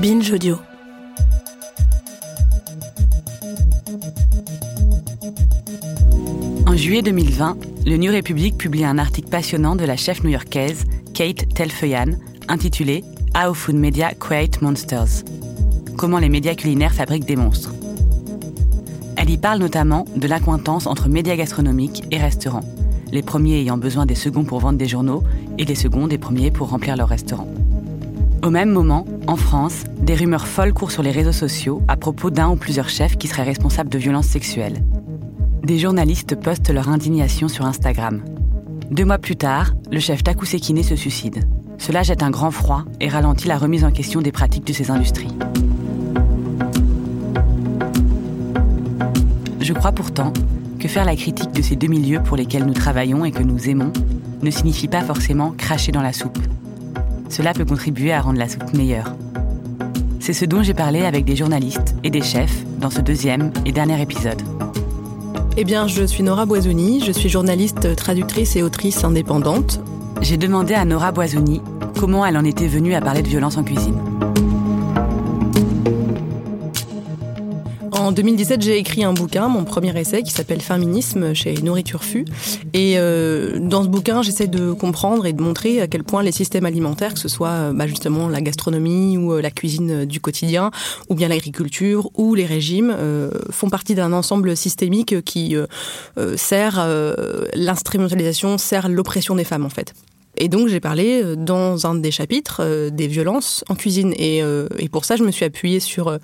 Binge Audio. En juillet 2020, le New Republic publie un article passionnant de la chef new-yorkaise Kate Telfeuillan intitulé How Food Media Create Monsters. Comment les médias culinaires fabriquent des monstres. Elle y parle notamment de l'accointance entre médias gastronomiques et restaurants, les premiers ayant besoin des seconds pour vendre des journaux et les seconds des premiers pour remplir leurs restaurants. Au même moment, en France, des rumeurs folles courent sur les réseaux sociaux à propos d'un ou plusieurs chefs qui seraient responsables de violences sexuelles. Des journalistes postent leur indignation sur Instagram. Deux mois plus tard, le chef Taku Sekine se suicide. Cela jette un grand froid et ralentit la remise en question des pratiques de ces industries. Je crois pourtant que faire la critique de ces deux milieux pour lesquels nous travaillons et que nous aimons ne signifie pas forcément cracher dans la soupe. Cela peut contribuer à rendre la soupe meilleure. C'est ce dont j'ai parlé avec des journalistes et des chefs dans ce deuxième et dernier épisode. Eh bien, je suis Nora Boisoni, je suis journaliste, traductrice et autrice indépendante. J'ai demandé à Nora Boisoni comment elle en était venue à parler de violence en cuisine. En 2017, j'ai écrit un bouquin, mon premier essai, qui s'appelle Féminisme chez Nourriture Fu. Et euh, dans ce bouquin, j'essaie de comprendre et de montrer à quel point les systèmes alimentaires, que ce soit euh, bah, justement la gastronomie ou euh, la cuisine du quotidien, ou bien l'agriculture ou les régimes, euh, font partie d'un ensemble systémique qui euh, euh, sert l'instrumentalisation, sert l'oppression des femmes en fait. Et donc j'ai parlé euh, dans un des chapitres euh, des violences en cuisine. Et, euh, et, pour ça, je me suis appuyée sur euh,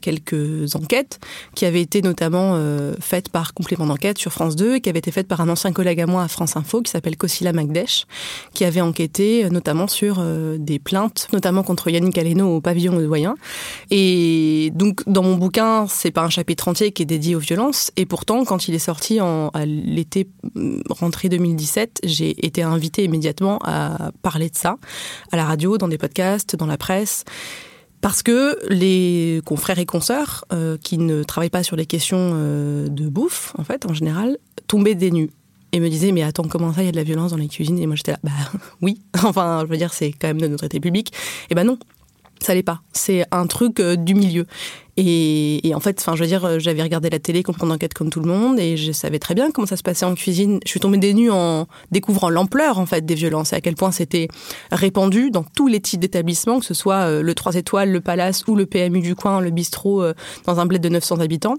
quelques enquêtes qui avaient été notamment euh, faites par complément d'enquête sur France 2 et qui avaient été faites par un ancien collègue à moi à France Info qui s'appelle Kosila Magdesh, qui avait enquêté notamment sur euh, des plaintes, notamment contre Yannick Aleno au pavillon de Doyen. Et donc dans mon bouquin, c'est pas un chapitre entier qui est dédié aux violences. Et pourtant, quand il est sorti en, à l'été rentrée 2017, j'ai été invitée immédiatement à parler de ça à la radio, dans des podcasts, dans la presse. Parce que les confrères et consoeurs euh, qui ne travaillent pas sur les questions euh, de bouffe, en fait, en général, tombaient des nues et me disaient mais attends comment ça il y a de la violence dans les cuisines? Et moi j'étais là bah oui enfin je veux dire c'est quand même de notre été public et ben non ça l'est pas. C'est un truc euh, du milieu. Et, en fait, enfin, je veux dire, j'avais regardé la télé, comprendre d'enquête comme tout le monde, et je savais très bien comment ça se passait en cuisine. Je suis tombée des nues en découvrant l'ampleur en fait des violences et à quel point c'était répandu dans tous les types d'établissements, que ce soit euh, le 3 étoiles, le Palace ou le PMU du coin, le bistrot euh, dans un bled de 900 habitants.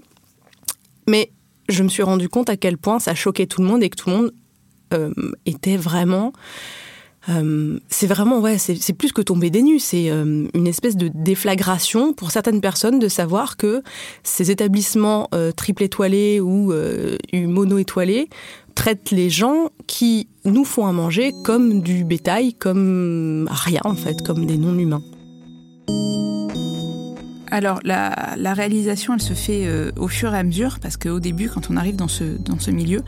Mais je me suis rendu compte à quel point ça choquait tout le monde et que tout le monde euh, était vraiment euh, c'est vraiment ouais, c'est plus que tomber des nues, c'est euh, une espèce de déflagration pour certaines personnes de savoir que ces établissements euh, triple étoilés ou mono étoilés traitent les gens qui nous font à manger comme du bétail, comme rien en fait, comme des non humains. Alors la, la, réalisation, elle se fait euh, au fur et à mesure parce qu'au début, quand on arrive dans ce, dans ce milieu,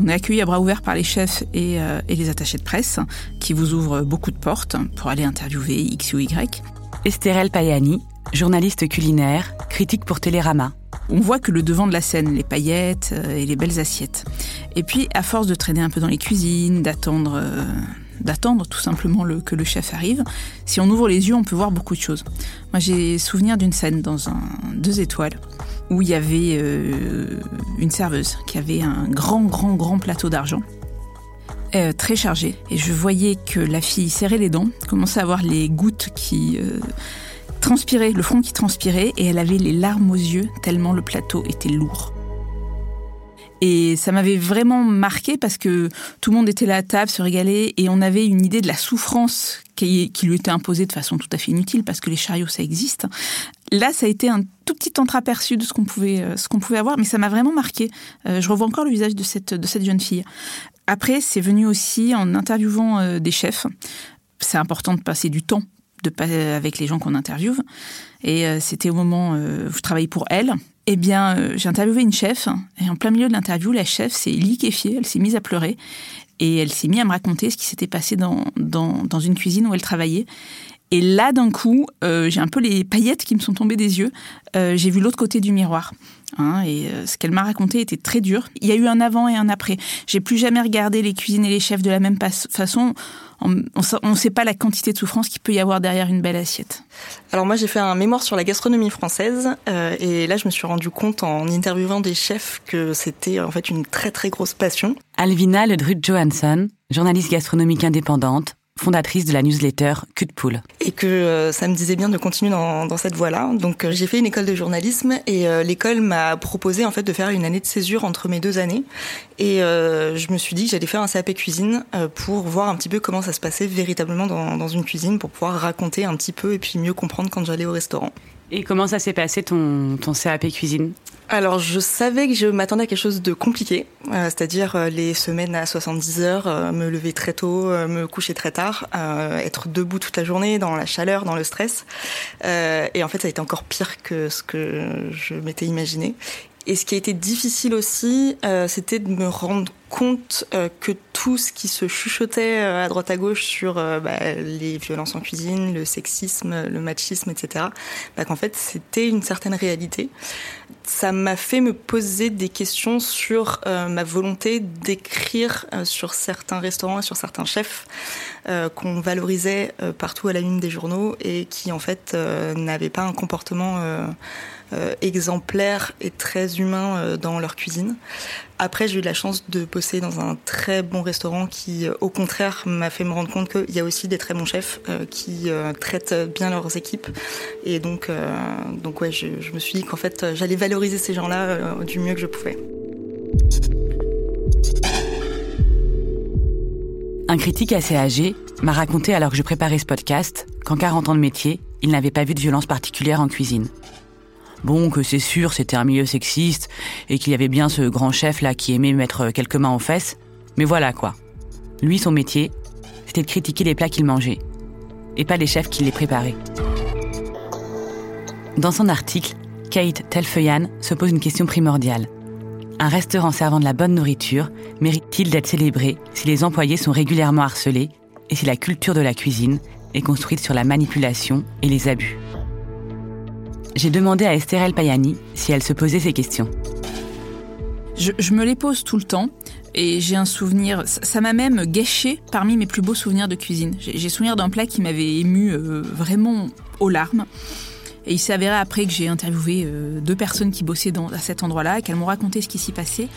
on est accueilli à bras ouverts par les chefs et, euh, et les attachés de presse qui vous ouvrent beaucoup de portes pour aller interviewer X ou Y. Estherelle Payani, journaliste culinaire, critique pour Télérama. On voit que le devant de la scène, les paillettes euh, et les belles assiettes. Et puis, à force de traîner un peu dans les cuisines, d'attendre d'attendre tout simplement le, que le chef arrive. Si on ouvre les yeux, on peut voir beaucoup de choses. Moi, j'ai souvenir d'une scène dans un deux étoiles où il y avait euh, une serveuse qui avait un grand, grand, grand plateau d'argent. Euh, très chargé. Et je voyais que la fille serrait les dents, commençait à avoir les gouttes qui euh, transpiraient, le front qui transpirait, et elle avait les larmes aux yeux tellement le plateau était lourd. Et ça m'avait vraiment marqué parce que tout le monde était là à table, se régalait, et on avait une idée de la souffrance qui, lui était imposée de façon tout à fait inutile parce que les chariots ça existe. Là, ça a été un tout petit entreaperçu de ce qu'on pouvait, ce qu'on pouvait avoir, mais ça m'a vraiment marqué. Euh, je revois encore le visage de cette, de cette jeune fille. Après, c'est venu aussi en interviewant des chefs. C'est important de passer du temps avec les gens qu'on interviewe. Et c'était au moment où je travaillais pour elle. Eh bien, j'ai interviewé une chef, et en plein milieu de l'interview, la chef s'est liquéfiée, elle s'est mise à pleurer, et elle s'est mise à me raconter ce qui s'était passé dans, une cuisine où elle travaillait. Et là, d'un coup, euh, j'ai un peu les paillettes qui me sont tombées des yeux. Euh, j'ai vu l'autre côté du miroir. Hein, et euh, ce qu'elle m'a raconté était très dur. Il y a eu un avant et un après. J'ai plus jamais regardé les cuisines et les chefs de la même façon. On ne sait pas la quantité de souffrance qu'il peut y avoir derrière une belle assiette. Alors moi j'ai fait un mémoire sur la gastronomie française et là je me suis rendu compte en interviewant des chefs que c'était en fait une très très grosse passion. Alvina Ledrut Johansson, journaliste gastronomique indépendante, fondatrice de la newsletter Cul de Poule. Et que euh, ça me disait bien de continuer dans, dans cette voie-là. Donc euh, j'ai fait une école de journalisme et euh, l'école m'a proposé en fait de faire une année de césure entre mes deux années. Et je me suis dit que j'allais faire un CAP cuisine pour voir un petit peu comment ça se passait véritablement dans, dans une cuisine, pour pouvoir raconter un petit peu et puis mieux comprendre quand j'allais au restaurant. Et comment ça s'est passé ton, ton CAP cuisine? Alors, je savais que je m'attendais à quelque chose de compliqué, euh, c'est-à-dire euh, les semaines à 70 heures, euh, me lever très tôt, me coucher très tard, être debout toute la journée dans la chaleur, dans le stress. et en fait, ça a été encore pire que ce que je m'étais imaginé. Et ce qui a été difficile aussi, euh, c'était de me rendre compte euh, que tout ce qui se chuchotait euh, à droite à gauche sur bah, les violences en cuisine, le sexisme, le machisme, etc., bah, qu'en fait c'était une certaine réalité. Ça m'a fait me poser des questions sur ma volonté d'écrire sur certains restaurants et sur certains chefs qu'on valorisait partout à la une des journaux et qui en fait n'avaient pas un comportement euh, exemplaires et très humains euh, dans leur cuisine. Après, j'ai eu la chance de bosser dans un très bon restaurant qui, euh, au contraire, m'a fait me rendre compte qu'il y a aussi des très bons chefs qui traitent bien leurs équipes. Et donc, donc ouais, je, je me suis dit qu'en fait, j'allais valoriser ces gens-là du mieux que je pouvais. Un critique assez âgé m'a raconté alors que je préparais ce podcast qu'en 40 ans de métier, il n'avait pas vu de violence particulière en cuisine. Bon, que c'est sûr, c'était un milieu sexiste, et qu'il y avait bien ce grand chef là qui aimait mettre quelques mains aux fesses. Mais voilà quoi. Lui, son métier, c'était de critiquer les plats qu'il mangeait, et pas les chefs qui les préparaient. Dans son article, Kate Telfeuillan se pose une question primordiale. Un restaurant servant de la bonne nourriture mérite-t-il d'être célébré si les employés sont régulièrement harcelés et si la culture de la cuisine est construite sur la manipulation et les abus? J'ai demandé à Estherelle Payani si elle se posait ces questions. Je, me les pose tout le temps et j'ai un souvenir, ça m'a même gâché parmi mes plus beaux souvenirs de cuisine. J'ai souvenir d'un plat qui m'avait ému euh, vraiment aux larmes. Et il s'est avéré après que j'ai interviewé euh, deux personnes qui bossaient dans, à cet endroit-là et qu'elles m'ont raconté ce qui s'y passait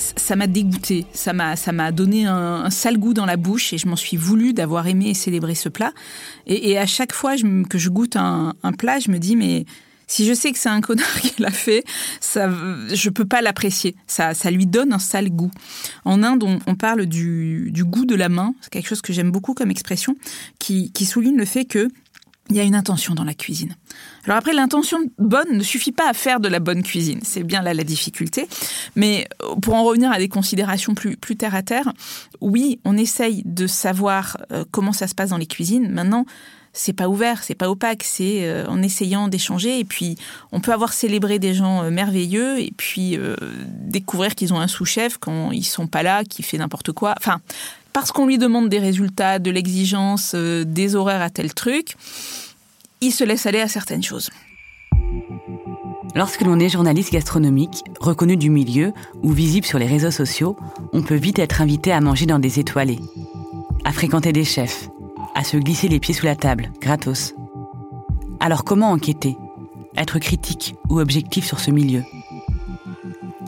ça m'a dégoûté, ça m'a ça m'a donné un, sale goût dans la bouche et je m'en suis voulu d'avoir aimé et célébré ce plat. Et, à chaque fois que je goûte un, plat, je me dis mais si je sais que c'est un connard qui l'a fait, ça, je peux pas l'apprécier. Ça, ça lui donne un sale goût. En Inde, on, parle du, goût de la main. C'est quelque chose que j'aime beaucoup comme expression, qui souligne le fait que il y a une intention dans la cuisine. Alors après, l'intention bonne ne suffit pas à faire de la bonne cuisine. C'est bien là la difficulté. Mais euh, pour en revenir à des considérations plus, plus terre à terre, oui, on essaye de savoir euh, comment ça se passe dans les cuisines. Maintenant, c'est pas ouvert, c'est pas opaque, c'est euh, en essayant d'échanger. Et puis, on peut avoir célébré des gens merveilleux et puis découvrir qu'ils ont un sous-chef quand ils sont pas là, qui fait n'importe quoi. Enfin, parce qu'on lui demande des résultats, de l'exigence, euh, des horaires à tel truc, il se laisse aller à certaines choses. Lorsque l'on est journaliste gastronomique, reconnu du milieu ou visible sur les réseaux sociaux, on peut vite être invité à manger dans des étoilés, à fréquenter des chefs, à se glisser les pieds sous la table, gratos. Alors comment enquêter Être critique ou objectif sur ce milieu?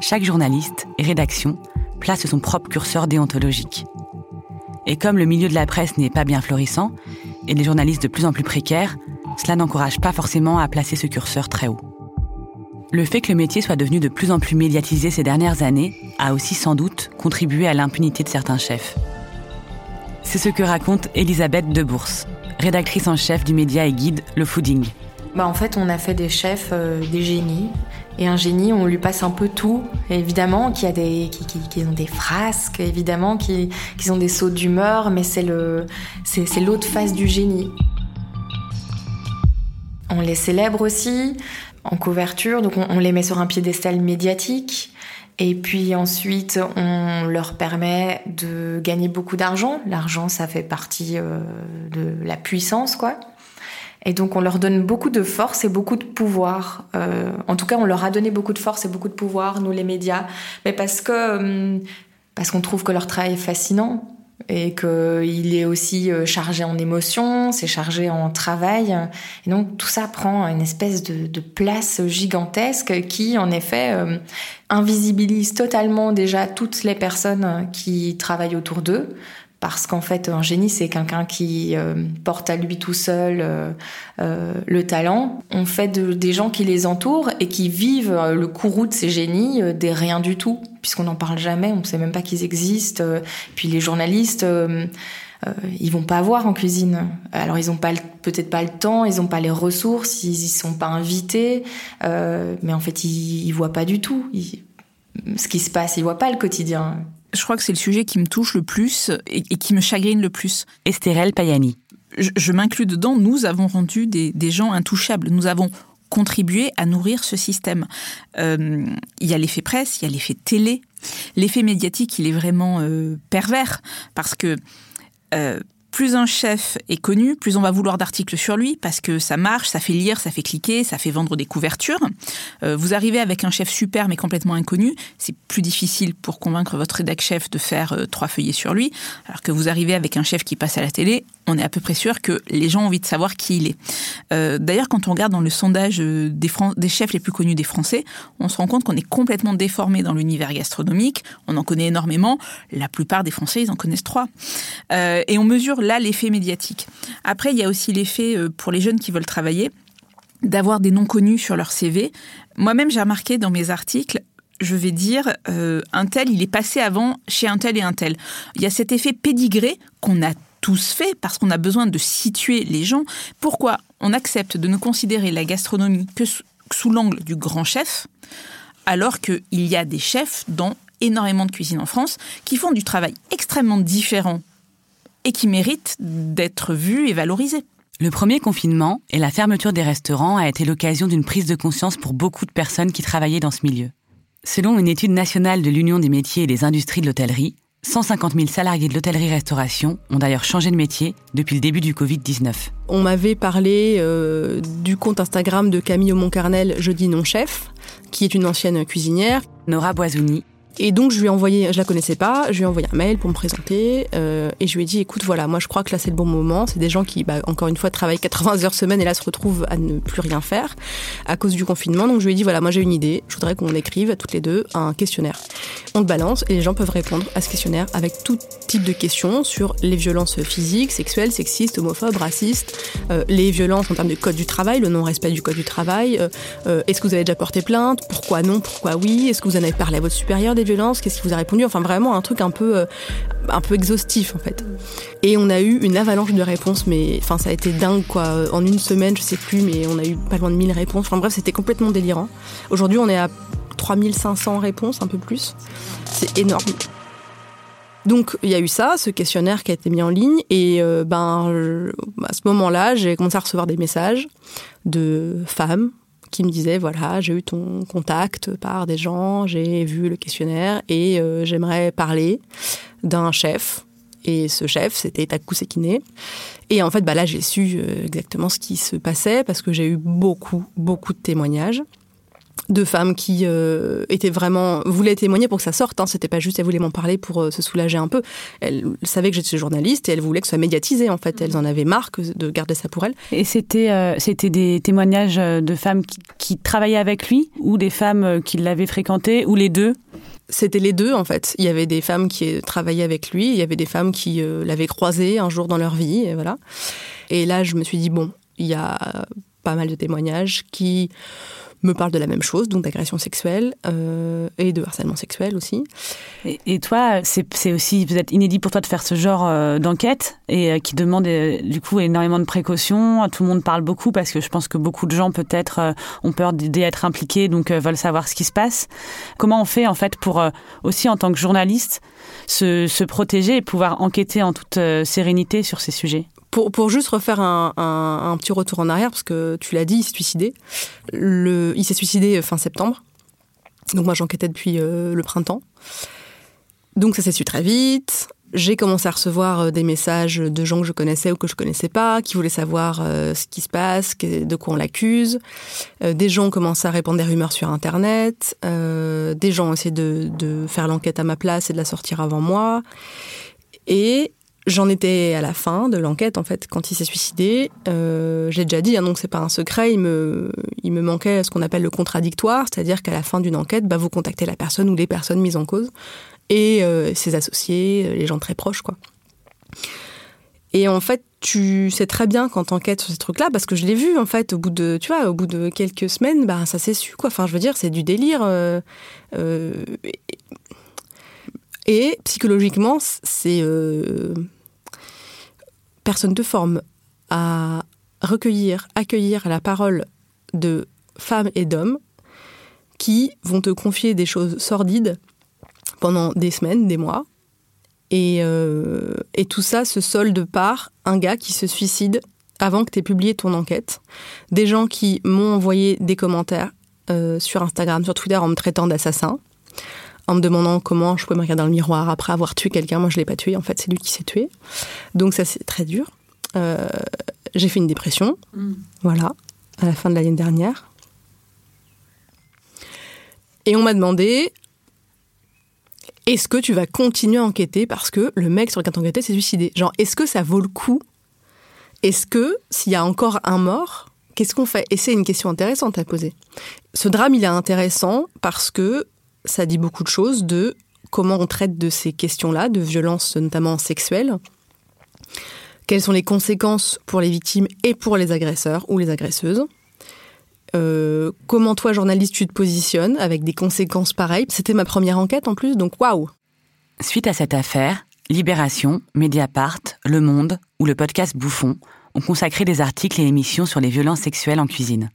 Chaque journaliste et rédaction place son propre curseur déontologique. Et comme le milieu de la presse n'est pas bien florissant, et les journalistes de plus en plus précaires, cela n'encourage pas forcément à placer ce curseur très haut. Le fait que le métier soit devenu de plus en plus médiatisé ces dernières années a aussi sans doute contribué à l'impunité de certains chefs. C'est ce que raconte Elisabeth Debourse, rédactrice en chef du média et guide Le Fooding. Bah, En fait, on a fait des chefs, euh, des génies. Et un génie, on lui passe un peu tout. évidemment, qui a des, qui, qui, ont des frasques, évidemment, qui, qui ont des sauts d'humeur, mais c'est l'autre face du génie. On les célèbre aussi en couverture, donc on, les met sur un piédestal médiatique. Et puis ensuite, on leur permet de gagner beaucoup d'argent. L'argent, ça fait partie euh, de la puissance, quoi. Et donc on leur donne beaucoup de force et beaucoup de pouvoir. Euh, en tout cas, on leur a donné beaucoup de force et beaucoup de pouvoir, nous les médias, mais parce que hum, parce qu'on trouve que leur travail est fascinant et qu'il est aussi euh, chargé en émotions, c'est chargé en travail. Et donc tout ça prend une espèce de, place gigantesque qui, en effet, euh, invisibilise totalement déjà toutes les personnes qui travaillent autour d'eux parce qu'en fait un génie c'est quelqu'un qui euh, porte à lui tout seul euh, euh, le talent. On fait des gens qui les entourent et qui vivent le courroux de ces génies des rien du tout, puisqu'on n'en parle jamais, on ne sait même pas qu'ils existent. Puis les journalistes, ils vont pas voir en cuisine. Alors ils ont pas peut-être pas le temps, ils ont pas les ressources, ils, y sont pas invités, mais en fait ils, ils voient pas du tout ce qui se passe, ils voient pas le quotidien je crois que c'est le sujet qui me touche le plus et, qui me chagrine le plus. Estérel Payani. Je, m'inclus dedans. Nous avons rendu des, gens intouchables. Nous avons contribué à nourrir ce système. Euh, il y a l'effet presse, il y a l'effet télé. L'effet médiatique, il est vraiment euh, pervers parce que euh, plus un chef est connu, plus on va vouloir d'articles sur lui parce que ça marche, ça fait lire, ça fait cliquer, ça fait vendre des couvertures. Euh, vous arrivez avec un chef super mais complètement inconnu, c'est plus difficile pour convaincre votre rédac chef de faire euh, trois feuillets sur lui, alors que vous arrivez avec un chef qui passe à la télé, on est à peu près sûr que les gens ont envie de savoir qui il est. Euh, d'ailleurs, quand on regarde dans le sondage des, des chefs les plus connus des Français, on se rend compte qu'on est complètement déformé dans l'univers gastronomique. On en connaît énormément. La plupart des Français, ils en connaissent trois. et on mesure là l'effet médiatique. Après, il y a aussi l'effet euh, pour les jeunes qui veulent travailler d'avoir des noms connus sur leur CV. Moi-même, j'ai remarqué dans mes articles, je vais dire, euh, un tel, il est passé avant chez un tel et un tel. Il y a cet effet pédigré qu'on a tous fait parce qu'on a besoin de situer les gens. Pourquoi on accepte de ne considérer la gastronomie que sous l'angle du grand chef, alors qu'il y a des chefs dans énormément de cuisines en France qui font du travail extrêmement différent et qui méritent d'être vus et valorisés. Le premier confinement et la fermeture des restaurants a été l'occasion d'une prise de conscience pour beaucoup de personnes qui travaillaient dans ce milieu. Selon une étude nationale de l'Union des métiers et des industries de l'hôtellerie, 150 000 salariés de l'hôtellerie-restauration ont d'ailleurs changé de métier depuis le début du Covid-19. On m'avait parlé euh, du compte Instagram de Camille Aumont-Carnel, Je dis non chef, qui est une ancienne cuisinière. Nora Boisouni, et donc je lui ai envoyé, je la connaissais pas, je lui ai envoyé un mail pour me présenter euh, et je lui ai dit écoute voilà moi je crois que là c'est le bon moment, c'est des gens qui bah, encore une fois travaillent 80 heures semaine et là se retrouvent à ne plus rien faire à cause du confinement. Donc je lui ai dit voilà moi j'ai une idée, je voudrais qu'on écrive toutes les deux un questionnaire. On le balance et les gens peuvent répondre à ce questionnaire avec tout type de questions sur les violences physiques, sexuelles, sexistes, homophobes, racistes, euh, les violences en termes de code du travail, le non-respect du code du travail, euh, est-ce que vous avez déjà porté plainte, pourquoi non, pourquoi oui, est-ce que vous en avez parlé à votre supérieur violences Qu'est-ce qui vous a répondu? Enfin, vraiment un truc un peu, euh, un peu exhaustif en fait. Et on a eu une avalanche de réponses, mais enfin, ça a été dingue quoi. En une semaine, je sais plus, mais on a eu pas loin de 1000 réponses. Enfin, bref, c'était complètement délirant. Aujourd'hui, on est à 3500 réponses, un peu plus. C'est énorme. Donc il y a eu ça, ce questionnaire qui a été mis en ligne, et euh, ben à ce moment-là, j'ai commencé à recevoir des messages de femmes qui me disait voilà, j'ai eu ton contact par des gens, j'ai vu le questionnaire et euh, j'aimerais parler d'un chef. Et ce chef, c'était Taku Sekine. Et en fait, bah là, j'ai su euh, exactement ce qui se passait parce que j'ai eu beaucoup, beaucoup de témoignages de femmes qui euh, étaient vraiment voulaient témoigner pour que ça sorte. Hein. C'était pas juste elles voulaient m'en parler pour euh, se soulager un peu. Elles savaient que j'étais journaliste et elles voulaient que ce soit médiatisé. En fait, elles en avaient marre de garder ça pour elles. Et c'était euh, c'était des témoignages de femmes qui, travaillaient avec lui ou des femmes qui l'avaient fréquenté ou les deux? C'était les deux en fait. Il y avait des femmes qui travaillaient avec lui, il y avait des femmes qui l'avaient croisé un jour dans leur vie, et voilà. Et là, je me suis dit bon, il y a pas mal de témoignages qui me parlent de la même chose, donc d'agression sexuelle euh, et de harcèlement sexuel aussi. Et, toi, c'est aussi peut-être inédit pour toi de faire ce genre euh, d'enquête et euh, qui demande euh, du coup énormément de précautions. Tout le monde parle beaucoup parce que je pense que beaucoup de gens peut-être ont peur d'être impliqués, donc veulent savoir ce qui se passe. Comment on fait en fait pour aussi en tant que journaliste se, se protéger et pouvoir enquêter en toute sérénité sur ces sujets? Pour, pour juste refaire un, un, petit retour en arrière, parce que tu l'as dit, il s'est suicidé. Le, il s'est suicidé fin septembre. Donc moi j'enquêtais depuis euh, le printemps. Donc ça s'est su très vite. J'ai commencé à recevoir euh, des messages de gens que je connaissais ou que je connaissais pas, qui voulaient savoir euh, ce qui se passe, de quoi on l'accuse. Des gens ont commencé à répandre des rumeurs sur Internet. Des gens ont essayé de, de faire l'enquête à ma place et de la sortir avant moi. Et j'en étais à la fin de l'enquête, en fait, quand il s'est suicidé. Euh, J'ai déjà dit, hein, donc c'est pas un secret, il me, il me manquait ce qu'on appelle le contradictoire, c'est-à-dire qu'à la fin d'une enquête, bah, vous contactez la personne ou les personnes mises en cause et euh, ses associés, euh, les gens très proches, quoi. Et en fait, tu sais très bien quand t'enquêtes sur ces trucs-là, parce que je l'ai vu, en fait, au bout de, tu vois, au bout de quelques semaines, bah, ça s'est su, quoi. Enfin, je veux dire, c'est du délire. Et, psychologiquement, c'est euh, personne te forme à recueillir, accueillir la parole de femmes et d'hommes qui vont te confier des choses sordides pendant des semaines, des mois. Et, euh, tout ça se solde par un gars qui se suicide avant que tu aies publié ton enquête. Des gens qui m'ont envoyé des commentaires euh, sur Instagram, sur Twitter en me traitant d'assassin, en me demandant comment je pouvais me regarder dans le miroir après avoir tué quelqu'un. Moi, je l'ai pas tué. En fait, c'est lui qui s'est tué. Donc ça, c'est très dur. Euh, j'ai fait une dépression. Voilà, à la fin de l'année dernière. Et on m'a demandé est-ce que tu vas continuer à enquêter parce que le mec sur lequel t'enquêtais s'est suicidé? Genre, est-ce que ça vaut le coup? Est-ce que, s'il y a encore un mort, qu'est-ce qu'on fait? Et c'est une question intéressante à poser. Ce drame, il est intéressant parce que ça dit beaucoup de choses de comment on traite de ces questions-là, de violences notamment sexuelles. Quelles sont les conséquences pour les victimes et pour les agresseurs ou les agresseuses? Euh, comment toi, journaliste, tu te positionnes avec des conséquences pareilles? C'était ma première enquête en plus, donc waouh Suite à cette affaire, Libération, Mediapart, Le Monde ou le podcast Bouffon ont consacré des articles et émissions sur les violences sexuelles en cuisine.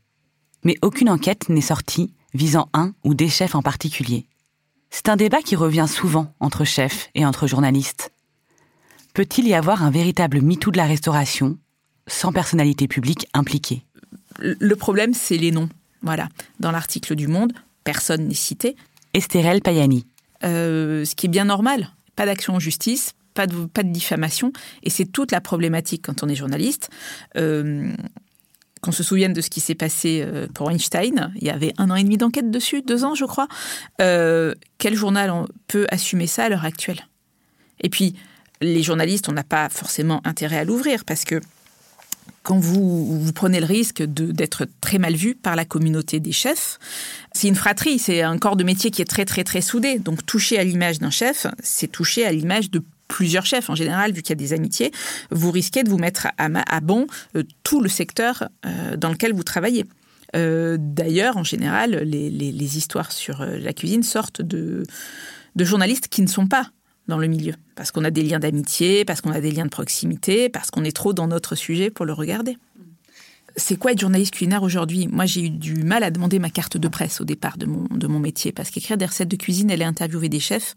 Mais aucune enquête n'est sortie visant un ou des chefs en particulier. C'est un débat qui revient souvent entre chefs et entre journalistes. Peut-il y avoir un véritable MeToo de la restauration sans personnalité publique impliquée? Le problème, c'est les noms. Voilà. Dans l'article du Monde, personne n'est cité. Estérelle Payani. Euh, ce qui est bien normal. Pas d'action en justice, pas de, pas de diffamation. Et c'est toute la problématique quand on est journaliste. Euh, qu'on se souvienne de ce qui s'est passé euh, pour Einstein, il y avait un an et demi d'enquête dessus, deux ans je crois. Euh, quel journal peut assumer ça à l'heure actuelle? Et puis, les journalistes, on n'a pas forcément intérêt à l'ouvrir parce que quand vous, vous prenez le risque d'être très mal vu par la communauté des chefs, c'est une fratrie, c'est un corps de métier qui est très très très soudé. Donc toucher à l'image d'un chef, c'est toucher à l'image de plusieurs chefs en général, vu qu'il y a des amitiés, vous risquez de vous mettre à, bon euh, tout le secteur euh, dans lequel vous travaillez. Euh, D'ailleurs, en général, les, histoires sur la cuisine sortent de, journalistes qui ne sont pas dans le milieu, parce qu'on a des liens d'amitié, parce qu'on a des liens de proximité, parce qu'on est trop dans notre sujet pour le regarder. C'est quoi être journaliste culinaire aujourd'hui? Moi, j'ai eu du mal à demander ma carte de presse au départ de mon, métier, parce qu'écrire des recettes de cuisine, aller interviewer des chefs,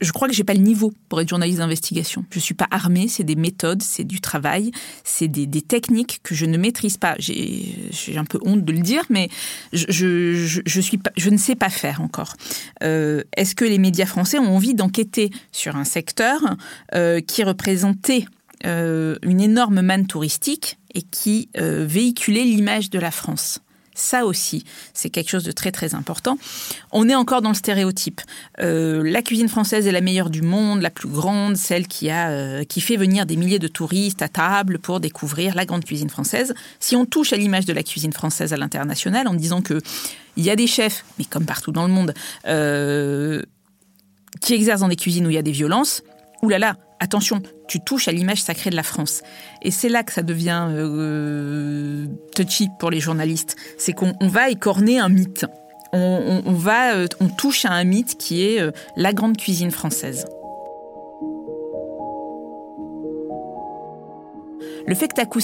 je crois que j'ai pas le niveau pour être journaliste d'investigation. Je suis pas armée, c'est des méthodes, c'est du travail, c'est des, des techniques que je ne maîtrise pas. J'ai un peu honte de le dire, mais je, je, je, je suis pas, je ne sais pas faire encore. Euh, Est-ce que les médias français ont envie d'enquêter sur un secteur euh, qui représentait euh, une énorme manne touristique et qui euh, véhiculait l'image de la France? Ça aussi, c'est quelque chose de très très important. On est encore dans le stéréotype. Euh, la cuisine française est la meilleure du monde, la plus grande, celle qui a euh, qui fait venir des milliers de touristes à table pour découvrir la grande cuisine française. Si on touche à l'image de la cuisine française à l'international en disant que il y a des chefs, mais comme partout dans le monde, euh, qui exercent dans des cuisines où il y a des violences, oulala, attention, tu touches à l'image sacrée de la France. Et c'est là que ça devient euh, touchy pour les journalistes. C'est qu'on va écorner un mythe. On, va, euh, on touche à un mythe qui est euh, la grande cuisine française. Le fait que Taku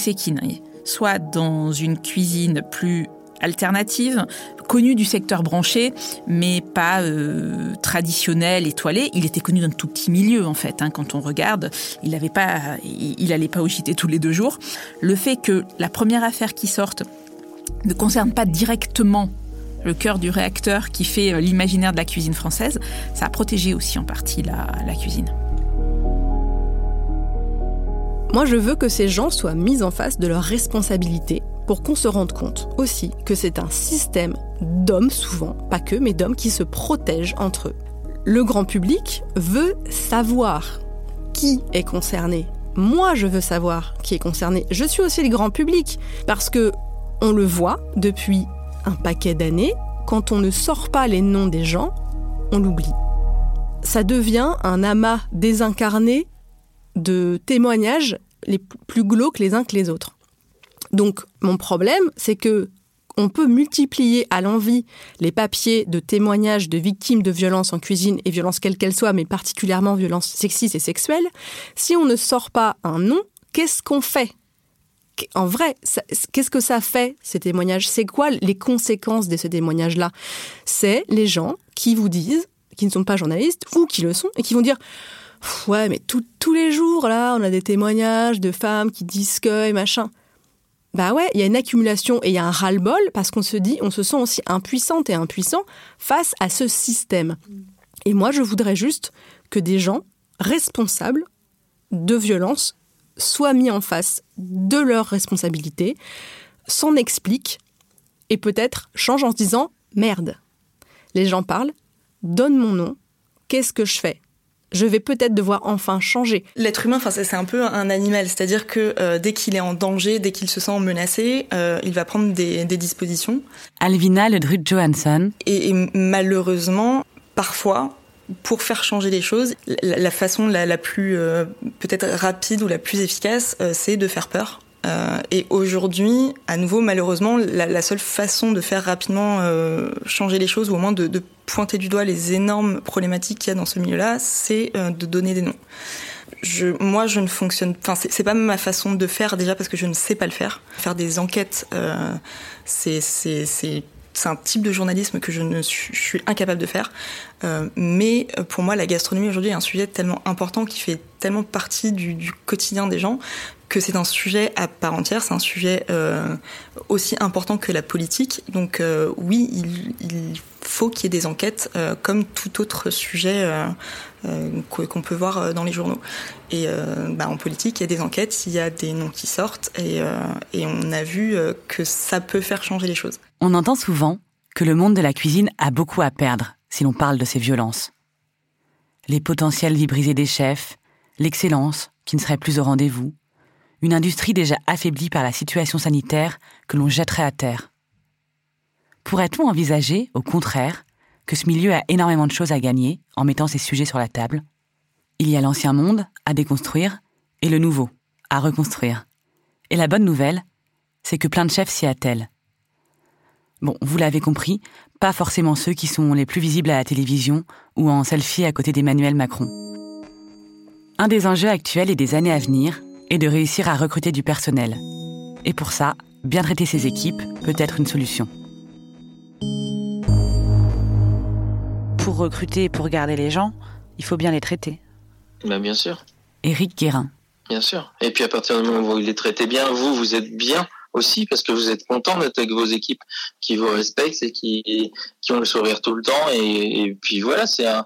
soit dans une cuisine plus alternative, connu du secteur branché, mais pas euh, traditionnel, étoilé. Il était connu d'un tout petit milieu en fait. Hein, quand on regarde, il n'avait pas, il, allait pas au JT tous les deux jours. Le fait que la première affaire qui sorte ne concerne pas directement le cœur du réacteur qui fait euh, l'imaginaire de la cuisine française, ça a protégé aussi en partie la cuisine. Moi, je veux que ces gens soient mis en face de leurs responsabilités pour qu'on se rende compte aussi que c'est un système d'hommes souvent, pas que, mais d'hommes qui se protègent entre eux. Le grand public veut savoir qui est concerné. Moi, je veux savoir qui est concerné. Je suis aussi le grand public parce que on le voit depuis un paquet d'années. Quand on ne sort pas les noms des gens, on l'oublie. Ça devient un amas désincarné de témoignages les plus glauques les uns que les autres. Donc mon problème, c'est que on peut multiplier à l'envi les papiers de témoignages de victimes de violences en cuisine et violences quelles qu'elles soient, mais particulièrement violences sexistes et sexuelles. Si on ne sort pas un nom, qu'est-ce qu'on fait? En vrai, qu'est-ce que ça fait, ces témoignages? C'est quoi les conséquences de ces témoignages-là? C'est les gens qui vous disent, qui ne sont pas journalistes ou qui le sont, et qui vont dire Ouais, mais tous les jours, là, on a des témoignages de femmes qui disent que machin. Bah ouais, il y a une accumulation et il y a un ras-le-bol parce qu'on se dit, on se sent aussi impuissante et impuissant face à ce système. Et moi, je voudrais juste que des gens responsables de violence soient mis en face de leurs responsabilités, s'en expliquent et peut-être changent en se disant merde. Les gens parlent, donne mon nom, qu'est-ce que je fais? Je vais peut-être devoir enfin changer. L'être humain, enfin, c'est un peu un animal, c'est-à-dire que euh, dès qu'il est en danger, dès qu'il se sent menacé, euh, il va prendre des, dispositions. Alvina Ledrut Johansson. Et, malheureusement, parfois, pour faire changer les choses, la, façon la, plus euh, peut-être rapide ou la plus efficace, c'est de faire peur. Euh, et aujourd'hui, à nouveau, malheureusement, la, seule façon de faire rapidement euh, changer les choses, ou au moins de, pointer du doigt les énormes problématiques qu'il y a dans ce milieu-là, c'est euh, de donner des noms. Moi, je ne fonctionne. Enfin, c'est pas ma façon de faire déjà parce que je ne sais pas le faire. Faire des enquêtes, c'est c'est un type de journalisme que je ne suis, incapable de faire. Euh, mais pour moi, la gastronomie aujourd'hui est un sujet tellement important qui fait tellement partie du quotidien des gens que c'est un sujet à part entière, c'est un sujet euh, aussi important que la politique. Donc euh, oui, il, faut qu'il y ait des enquêtes euh, comme tout autre sujet qu'on peut voir dans les journaux. Et bah, en politique, il y a des enquêtes, il y a des noms qui sortent, et, et on a vu que ça peut faire changer les choses. On entend souvent que le monde de la cuisine a beaucoup à perdre si l'on parle de ces violences. Les potentiels vies brisées des chefs, l'excellence qui ne serait plus au rendez-vous, une industrie déjà affaiblie par la situation sanitaire que l'on jetterait à terre. Pourrait-on envisager, au contraire, que ce milieu a énormément de choses à gagner en mettant ces sujets sur la table? Il y a l'ancien monde à déconstruire et le nouveau à reconstruire. Et la bonne nouvelle, c'est que plein de chefs s'y attellent. Bon, vous l'avez compris, pas forcément ceux qui sont les plus visibles à la télévision ou en selfie à côté d'Emmanuel Macron. Un des enjeux actuels et des années à venir, et de réussir à recruter du personnel. Et pour ça, bien traiter ses équipes peut être une solution. Pour recruter et pour garder les gens, il faut bien les traiter. Bah bien sûr. Éric Guérin. Bien sûr. Et puis à partir du moment où vous les traitez bien, vous, vous êtes bien aussi parce que vous êtes content d'être avec vos équipes qui vous respectent et qui, qui ont le sourire tout le temps. Et, puis voilà, c'est un,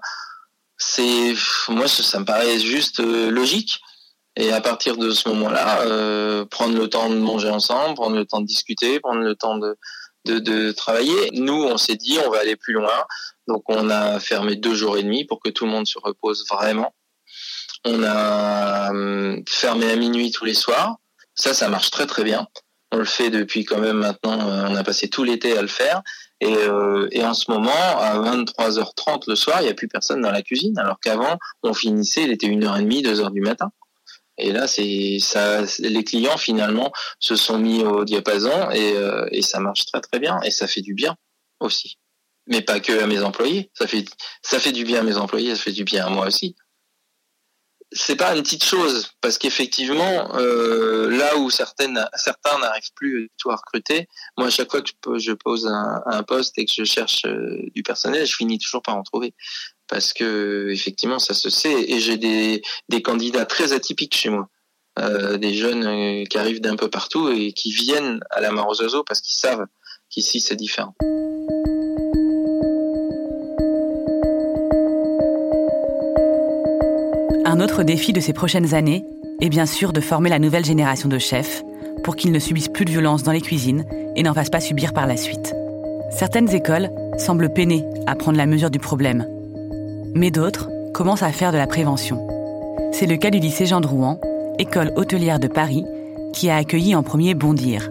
c'est, moi, ça me paraît juste euh, logique. Et à partir de ce moment-là, euh, prendre le temps de manger ensemble, prendre le temps de discuter, prendre le temps de, de, de travailler. Nous, on s'est dit, on va aller plus loin. Donc, on a fermé deux jours et demi pour que tout le monde se repose vraiment. On a euh, fermé à minuit tous les soirs. Ça, ça marche très très bien. On le fait depuis quand même maintenant, on a passé tout l'été à le faire. Et, et en ce moment, à 23h30 le soir, il n'y a plus personne dans la cuisine. Alors qu'avant, on finissait, il était 1h30, 2h du matin. Et là, c'est ça. Les clients finalement se sont mis au diapason et, et ça marche très très bien et ça fait du bien aussi mais pas que à mes employés. Ça fait, ça fait du bien à mes employés, ça fait du bien à moi aussi. C'est pas une petite chose, parce qu'effectivement, euh, là où certaines, certains n'arrivent plus à recruter, moi à chaque fois que je pose un, un poste et que je cherche euh, du personnel, je finis toujours par en trouver, parce que effectivement ça se sait. Et j'ai des, des candidats très atypiques chez moi, euh, des jeunes euh, qui arrivent d'un peu partout et qui viennent à la oiseaux parce qu'ils savent qu'ici c'est différent. Un autre défi de ces prochaines années est bien sûr de former la nouvelle génération de chefs pour qu'ils ne subissent plus de violence dans les cuisines et n'en fassent pas subir par la suite. Certaines écoles semblent peiner à prendre la mesure du problème, mais d'autres commencent à faire de la prévention. C'est le cas du lycée Jean Drouan, école hôtelière de Paris, qui a accueilli en premier Bondir,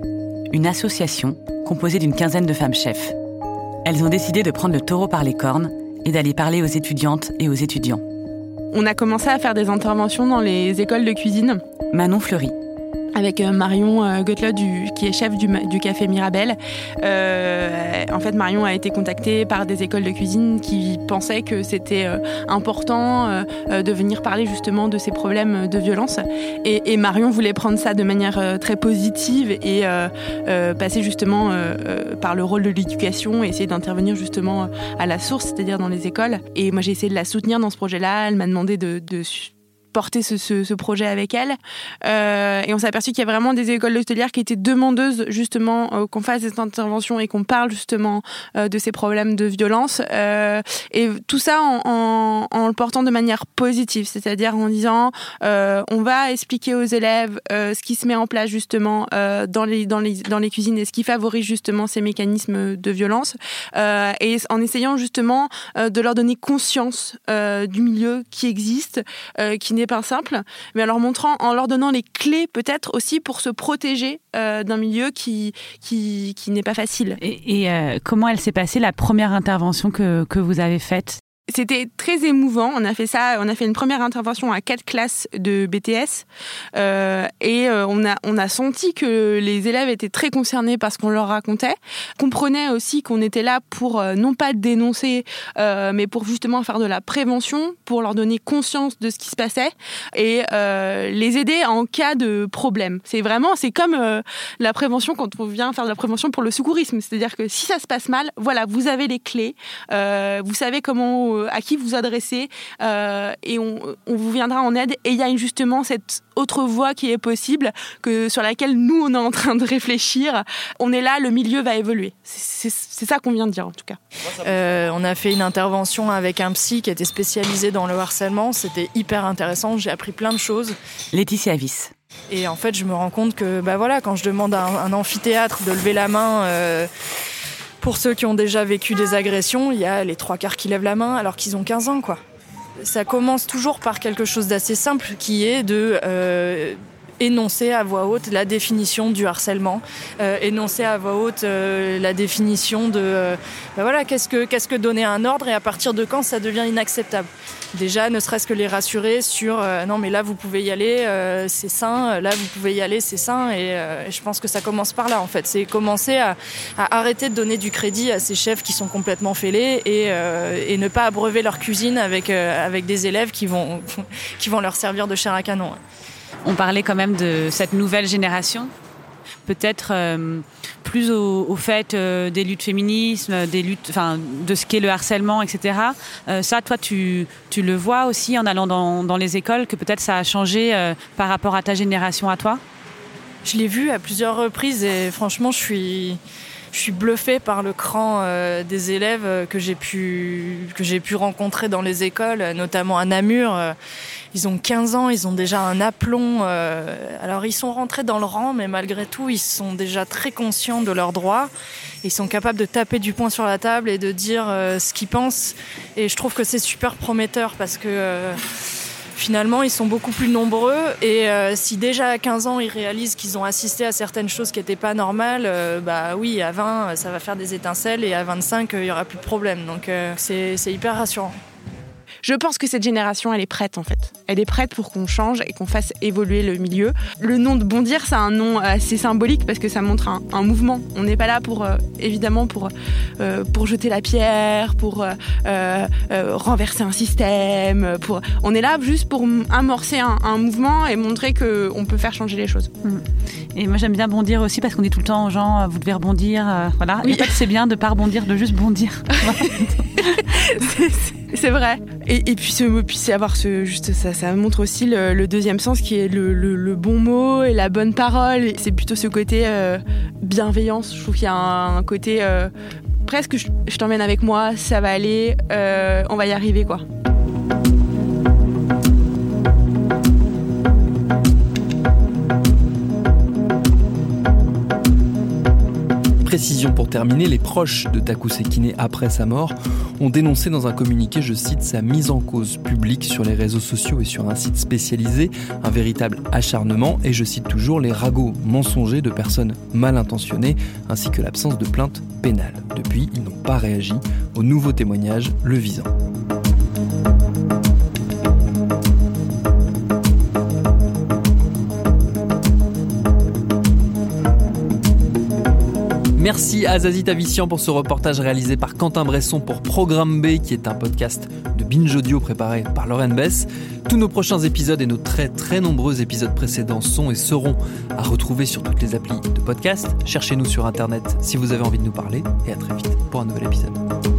une association composée d'une quinzaine de femmes chefs. Elles ont décidé de prendre le taureau par les cornes et d'aller parler aux étudiantes et aux étudiants. On a commencé à faire des interventions dans les écoles de cuisine. Manon Fleury avec euh, Marion euh, du, qui est chef du, café Mirabel. Euh, en fait, Marion a été contactée par des écoles de cuisine qui pensaient que c'était important de venir parler justement de ces problèmes de violence. Et, Marion voulait prendre ça de manière très positive et passer justement par le rôle de l'éducation et essayer d'intervenir justement à la source, c'est-à-dire dans les écoles. Et moi, j'ai essayé de la soutenir dans ce projet-là. Elle m'a demandé de, de porter ce, ce, ce, projet avec elle. Euh, et on s'est aperçu qu'il y a vraiment des écoles hôtelières qui étaient demandeuses justement euh, qu'on fasse des interventions et qu'on parle justement euh, de ces problèmes de violence. Euh, et tout ça en, en, en, le portant de manière positive, c'est-à-dire en disant euh, on va expliquer aux élèves euh, ce qui se met en place justement dans, les, dans, les, dans les cuisines et ce qui favorise justement ces mécanismes de violence. et en essayant justement de leur donner conscience du milieu qui existe, qui n'est pas simple, mais en leur montrant, en leur donnant les clés peut-être aussi pour se protéger euh, d'un milieu qui, qui, qui n'est pas facile. Et, euh, comment elle s'est passée la première intervention que, que vous avez faite? C'était très émouvant. On a fait ça, on a fait une première intervention à quatre classes de BTS euh, et euh, on a on a senti que les élèves étaient très concernés par ce qu'on leur racontait, comprenaient aussi qu'on était là pour euh, non pas dénoncer, mais pour justement faire de la prévention, pour leur donner conscience de ce qui se passait et les aider en cas de problème. C'est vraiment c'est comme la prévention quand on vient faire de la prévention pour le secourisme, c'est-à-dire que si ça se passe mal, voilà, vous avez les clés, vous savez comment à qui vous adressez euh, et on, on, vous viendra en aide. Et il y a justement cette autre voie qui est possible, que sur laquelle nous on est en train de réfléchir. On est là, le milieu va évoluer. C'est ça qu'on vient de dire en tout cas. Euh, on a fait une intervention avec un psy qui était spécialisé dans le harcèlement. C'était hyper intéressant. J'ai appris plein de choses. Laetitia Avis. Et en fait, je me rends compte que, bah voilà, quand je demande à un, un amphithéâtre de lever la main. Euh, pour ceux qui ont déjà vécu des agressions, il y a les trois quarts qui lèvent la main alors qu'ils ont 15 ans, quoi. Ça commence toujours par quelque chose d'assez simple qui est de euh, énoncer à voix haute la définition du harcèlement, euh, énoncer à voix haute euh, la définition de euh, ben voilà qu'est-ce que qu'est-ce que donner un ordre et à partir de quand ça devient inacceptable? Déjà, ne serait-ce que les rassurer sur euh, non mais là vous pouvez y aller, euh, c'est sain, là vous pouvez y aller, c'est sain et, euh, et, je pense que ça commence par là en fait. C'est commencer à, à, arrêter de donner du crédit à ces chefs qui sont complètement fêlés et, et ne pas abreuver leur cuisine avec avec des élèves qui vont qui vont leur servir de chair à canon. On parlait quand même de cette nouvelle génération, peut-être euh, plus au, fait euh, des luttes féminisme, des luttes, enfin, de ce qu'est le harcèlement, etc. Euh, ça, toi, tu, le vois aussi en allant dans, les écoles, que peut-être ça a changé euh, par rapport à ta génération à toi? Je l'ai vu à plusieurs reprises et franchement, je suis je suis bluffée par le cran euh, des élèves que j'ai pu que j'ai pu rencontrer dans les écoles, notamment à Namur. Euh, ils ont 15 ans, ils ont déjà un aplomb. Euh, alors ils sont rentrés dans le rang, mais malgré tout, ils sont déjà très conscients de leurs droits. Ils sont capables de taper du poing sur la table et de dire euh, ce qu'ils pensent. Et je trouve que c'est super prometteur parce que euh, finalement, ils sont beaucoup plus nombreux. Et si déjà à 15 ans, ils réalisent qu'ils ont assisté à certaines choses qui n'étaient pas normales, bah oui, à 20, ça va faire des étincelles et à 25, il y aura plus de problème. Donc c'est hyper rassurant. Je pense que cette génération, elle est prête en fait. Elle est prête pour qu'on change et qu'on fasse évoluer le milieu. Le nom de Bondir, c'est un nom assez symbolique parce que ça montre un, mouvement. On n'est pas là pour, euh, évidemment, pour, euh, pour jeter la pierre, pour euh, renverser un système. Pour... On est là juste pour amorcer un, mouvement et montrer qu'on peut faire changer les choses. Mm. Et moi, j'aime bien bondir aussi parce qu'on dit tout le temps aux gens, vous devez rebondir. voilà. Et en fait, c'est bien de pas rebondir, de juste bondir. c'est vrai. Et, puis, puis c'est avoir juste ça, ça montre aussi le, deuxième sens qui est le, bon mot et la bonne parole. C'est plutôt ce côté euh, bienveillance. Je trouve qu'il y a un, côté euh, presque je, t'emmène avec moi, ça va aller, euh, on va y arriver quoi. Précision pour terminer, les proches de Taku Sekine après sa mort ont dénoncé dans un communiqué, je cite, sa mise en cause publique sur les réseaux sociaux et sur un site spécialisé, un véritable acharnement, et je cite toujours les ragots mensongers de personnes mal intentionnées, ainsi que l'absence de plainte pénale. Depuis, ils n'ont pas réagi au nouveau témoignage le visant. Merci à Zazie Tavissian pour ce reportage réalisé par Quentin Bresson pour Programme B, qui est un podcast de Binge Audio préparé par Lauren Bess. Tous nos prochains épisodes et nos très très nombreux épisodes précédents sont et seront à retrouver sur toutes les applis de podcast. Cherchez-nous sur Internet si vous avez envie de nous parler et à très vite pour un nouvel épisode.